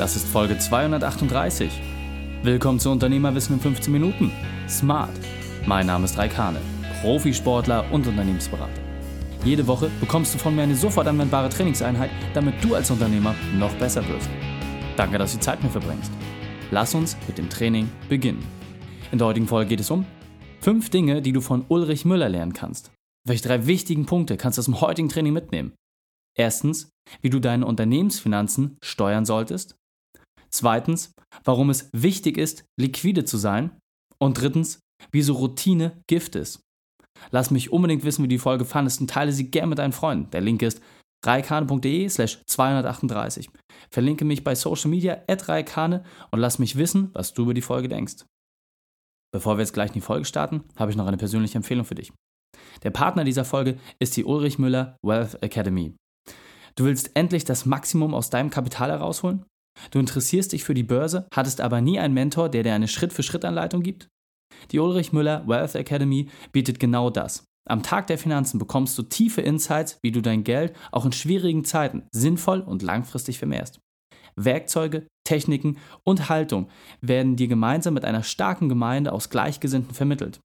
Das ist Folge 238. Willkommen zu Unternehmerwissen in 15 Minuten. Smart. Mein Name ist Raikane, Profisportler und Unternehmensberater. Jede Woche bekommst du von mir eine sofort anwendbare Trainingseinheit, damit du als Unternehmer noch besser wirst. Danke, dass du die Zeit mit mir verbringst. Lass uns mit dem Training beginnen. In der heutigen Folge geht es um fünf Dinge, die du von Ulrich Müller lernen kannst. Welche drei wichtigen Punkte kannst du aus dem heutigen Training mitnehmen? Erstens, wie du deine Unternehmensfinanzen steuern solltest. Zweitens, warum es wichtig ist, liquide zu sein. Und drittens, wieso Routine Gift ist. Lass mich unbedingt wissen, wie die Folge fandest und teile sie gern mit deinen Freunden. Der Link ist reikane.de slash 238. Verlinke mich bei Social Media at reikane und lass mich wissen, was du über die Folge denkst. Bevor wir jetzt gleich in die Folge starten, habe ich noch eine persönliche Empfehlung für dich. Der Partner dieser Folge ist die Ulrich Müller Wealth Academy. Du willst endlich das Maximum aus deinem Kapital herausholen? Du interessierst dich für die Börse, hattest aber nie einen Mentor, der dir eine Schritt-für-Schritt-Anleitung gibt? Die Ulrich Müller Wealth Academy bietet genau das. Am Tag der Finanzen bekommst du tiefe Insights, wie du dein Geld auch in schwierigen Zeiten sinnvoll und langfristig vermehrst. Werkzeuge, Techniken und Haltung werden dir gemeinsam mit einer starken Gemeinde aus Gleichgesinnten vermittelt.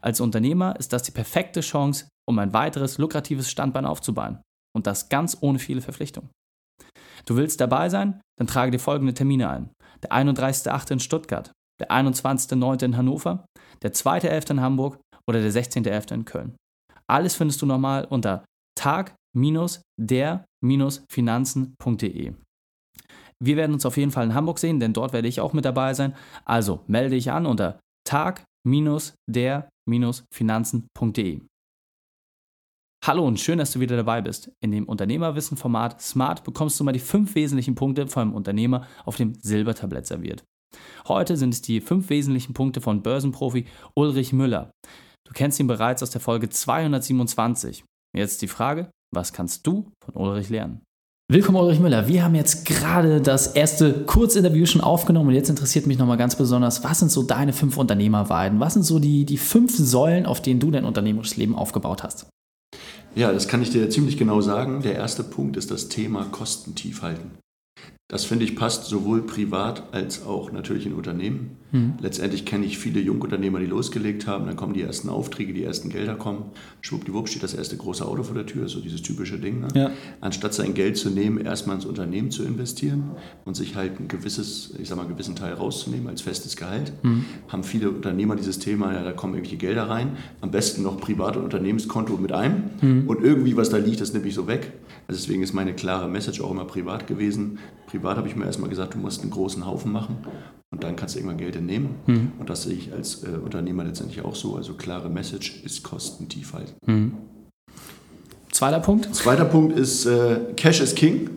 Als Unternehmer ist das die perfekte Chance, um ein weiteres lukratives Standbein aufzubauen. Und das ganz ohne viele Verpflichtungen. Du willst dabei sein? Dann trage dir folgende Termine ein. Der 31.8. in Stuttgart, der 21.9. in Hannover, der 2.11. in Hamburg oder der 16.11. in Köln. Alles findest du nochmal unter tag-der-finanzen.de. Wir werden uns auf jeden Fall in Hamburg sehen, denn dort werde ich auch mit dabei sein. Also melde dich an unter tag-der-finanzen.de. Hallo und schön, dass du wieder dabei bist. In dem Unternehmerwissen-Format Smart bekommst du mal die fünf wesentlichen Punkte vom Unternehmer auf dem Silbertablett serviert. Heute sind es die fünf wesentlichen Punkte von Börsenprofi Ulrich Müller. Du kennst ihn bereits aus der Folge 227. Jetzt die Frage, was kannst du von Ulrich lernen? Willkommen Ulrich Müller. Wir haben jetzt gerade das erste Kurzinterview schon aufgenommen und jetzt interessiert mich nochmal ganz besonders, was sind so deine fünf Unternehmerweiden? Was sind so die, die fünf Säulen, auf denen du dein unternehmerisches Leben aufgebaut hast? Ja, das kann ich dir ziemlich genau sagen. Der erste Punkt ist das Thema Kosten tief halten. Das finde ich passt sowohl privat als auch natürlich in Unternehmen. Mhm. Letztendlich kenne ich viele Jungunternehmer, die losgelegt haben, dann kommen die ersten Aufträge, die ersten Gelder kommen. Schwuppdiwupp steht das erste große Auto vor der Tür, so dieses typische Ding. Ne? Ja. Anstatt sein Geld zu nehmen, erstmal ins Unternehmen zu investieren und sich halt ein gewisses, ich sag mal, einen gewissen Teil rauszunehmen als festes Gehalt, mhm. haben viele Unternehmer dieses Thema, ja, da kommen irgendwelche Gelder rein, am besten noch Privat- und Unternehmenskonto mit einem mhm. und irgendwie was da liegt, das nehme ich so weg. Also deswegen ist meine klare Message auch immer privat gewesen. Privat habe ich mir erstmal gesagt, du musst einen großen Haufen machen und dann kannst du irgendwann Geld entnehmen. Mhm. Und das sehe ich als äh, Unternehmer letztendlich auch so. Also klare Message ist kostentief halt. Mhm. Zweiter Punkt? Zweiter Punkt ist äh, Cash is King.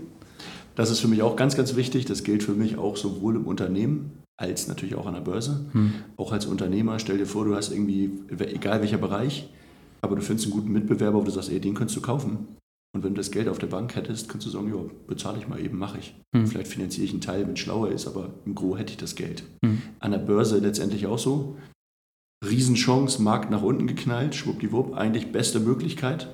Das ist für mich auch ganz, ganz wichtig. Das gilt für mich auch sowohl im Unternehmen als natürlich auch an der Börse. Mhm. Auch als Unternehmer, stell dir vor, du hast irgendwie, egal welcher Bereich, aber du findest einen guten Mitbewerber, wo du sagst, ey, den könntest du kaufen. Und wenn du das Geld auf der Bank hättest, könntest du sagen, ja, bezahle ich mal eben, mache ich. Mhm. Vielleicht finanziere ich einen Teil, wenn es schlauer ist, aber im Gro hätte ich das Geld. Mhm. An der Börse letztendlich auch so. Riesenchance, Markt nach unten geknallt, schwuppdiwupp, eigentlich beste Möglichkeit.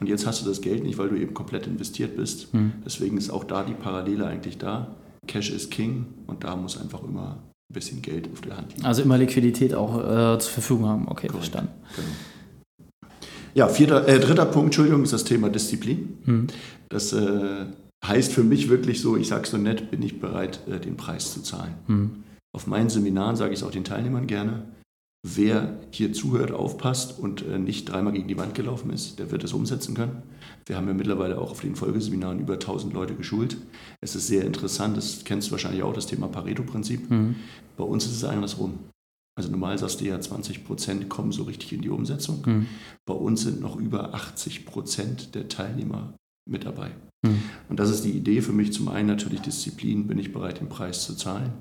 Und jetzt hast du das Geld nicht, weil du eben komplett investiert bist. Mhm. Deswegen ist auch da die Parallele eigentlich da. Cash is King und da muss einfach immer ein bisschen Geld auf der Hand liegen. Also immer Liquidität auch äh, zur Verfügung haben. Okay, Correct. verstanden. Genau. Ja, vierter, äh, dritter Punkt, Entschuldigung, ist das Thema Disziplin. Mhm. Das äh, heißt für mich wirklich so, ich sage es so nett, bin ich bereit, äh, den Preis zu zahlen. Mhm. Auf meinen Seminaren sage ich es auch den Teilnehmern gerne. Wer hier zuhört, aufpasst und äh, nicht dreimal gegen die Wand gelaufen ist, der wird es umsetzen können. Wir haben ja mittlerweile auch auf den Folgeseminaren über 1000 Leute geschult. Es ist sehr interessant, das kennst du wahrscheinlich auch, das Thema Pareto-Prinzip. Mhm. Bei uns ist es andersrum. Also normal sagst du ja, 20 Prozent kommen so richtig in die Umsetzung. Mhm. Bei uns sind noch über 80 Prozent der Teilnehmer mit dabei. Mhm. Und das ist die Idee für mich. Zum einen natürlich Disziplin, bin ich bereit, den Preis zu zahlen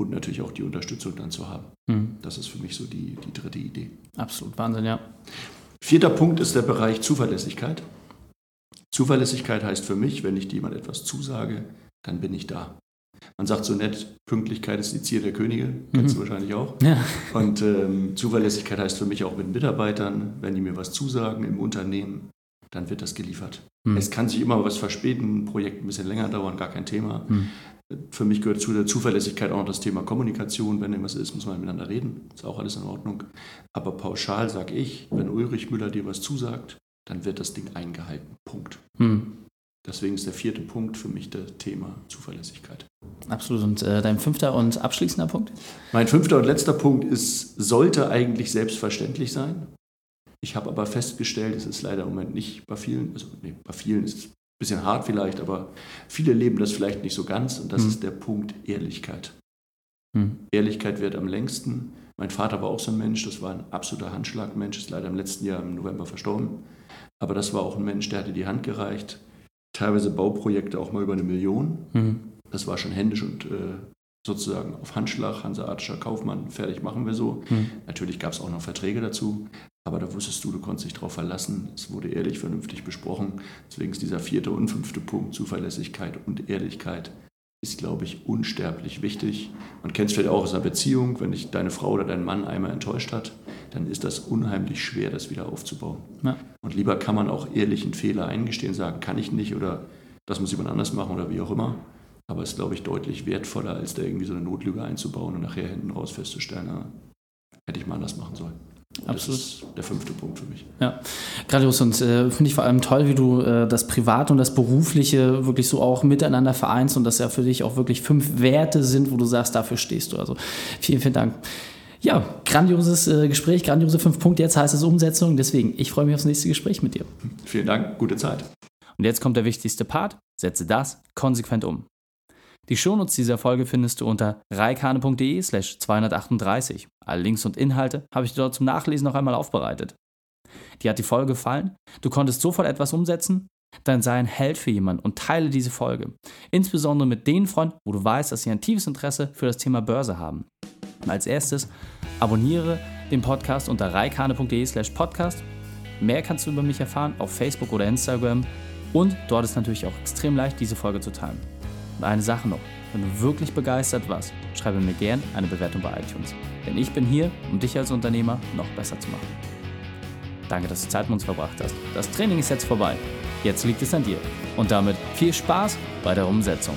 und natürlich auch die Unterstützung dann zu haben. Mhm. Das ist für mich so die, die dritte Idee. Absolut, Wahnsinn, ja. Vierter Punkt ist der Bereich Zuverlässigkeit. Zuverlässigkeit heißt für mich, wenn ich jemand etwas zusage, dann bin ich da. Man sagt so nett, Pünktlichkeit ist die Zier der Könige, kennst mhm. du wahrscheinlich auch. Ja. Und ähm, Zuverlässigkeit heißt für mich auch mit Mitarbeitern, wenn die mir was zusagen im Unternehmen, dann wird das geliefert. Mhm. Es kann sich immer was verspäten, ein Projekt ein bisschen länger dauern, gar kein Thema. Mhm. Für mich gehört zu der Zuverlässigkeit auch noch das Thema Kommunikation. Wenn irgendwas ist, muss man miteinander reden. Ist auch alles in Ordnung. Aber pauschal sage ich, wenn Ulrich Müller dir was zusagt, dann wird das Ding eingehalten. Punkt. Hm. Deswegen ist der vierte Punkt für mich das Thema Zuverlässigkeit. Absolut. Und äh, dein fünfter und abschließender Punkt? Mein fünfter und letzter Punkt ist, sollte eigentlich selbstverständlich sein. Ich habe aber festgestellt, es ist leider im Moment nicht bei vielen, also nee, bei vielen ist es ein bisschen hart vielleicht, aber viele leben das vielleicht nicht so ganz und das mhm. ist der Punkt Ehrlichkeit. Mhm. Ehrlichkeit wird am längsten. Mein Vater war auch so ein Mensch, das war ein absoluter Handschlagmensch, ist leider im letzten Jahr im November verstorben. Aber das war auch ein Mensch, der hatte die Hand gereicht. Teilweise Bauprojekte auch mal über eine Million. Mhm. Das war schon händisch und äh, sozusagen auf Handschlag, Hanseatischer Kaufmann, fertig machen wir so. Mhm. Natürlich gab es auch noch Verträge dazu, aber da wusstest du, du konntest dich darauf verlassen. Es wurde ehrlich, vernünftig besprochen. Deswegen ist dieser vierte und fünfte Punkt, Zuverlässigkeit und Ehrlichkeit, ist, glaube ich, unsterblich wichtig. Man kennt es vielleicht auch aus einer Beziehung, wenn dich deine Frau oder dein Mann einmal enttäuscht hat, dann ist das unheimlich schwer, das wieder aufzubauen. Ja. Und lieber kann man auch ehrlich einen Fehler eingestehen, sagen, kann ich nicht oder das muss jemand anders machen oder wie auch immer. Aber es ist, glaube ich, deutlich wertvoller, als da irgendwie so eine Notlüge einzubauen und nachher hinten raus festzustellen, na, hätte ich mal anders machen sollen. Und Absolut. Das ist der fünfte Punkt für mich. Ja, grandios und äh, finde ich vor allem toll, wie du äh, das Private und das Berufliche wirklich so auch miteinander vereinst und dass ja für dich auch wirklich fünf Werte sind, wo du sagst, dafür stehst du. Also vielen, vielen Dank. Ja, grandioses äh, Gespräch, grandiose fünf Punkte. Jetzt heißt es Umsetzung. Deswegen, ich freue mich aufs nächste Gespräch mit dir. Vielen Dank, gute Zeit. Und jetzt kommt der wichtigste Part. Setze das konsequent um. Die Shownotes dieser Folge findest du unter reikane.de slash 238. Alle Links und Inhalte habe ich dir dort zum Nachlesen noch einmal aufbereitet. Dir hat die Folge gefallen? Du konntest sofort etwas umsetzen? Dann sei ein Held für jemanden und teile diese Folge. Insbesondere mit den Freunden, wo du weißt, dass sie ein tiefes Interesse für das Thema Börse haben. Als erstes, abonniere den Podcast unter reikane.de slash podcast. Mehr kannst du über mich erfahren auf Facebook oder Instagram. Und dort ist natürlich auch extrem leicht, diese Folge zu teilen. Eine Sache noch, wenn du wirklich begeistert warst, schreibe mir gern eine Bewertung bei iTunes. Denn ich bin hier, um dich als Unternehmer noch besser zu machen. Danke, dass du Zeit mit uns verbracht hast. Das Training ist jetzt vorbei. Jetzt liegt es an dir. Und damit viel Spaß bei der Umsetzung.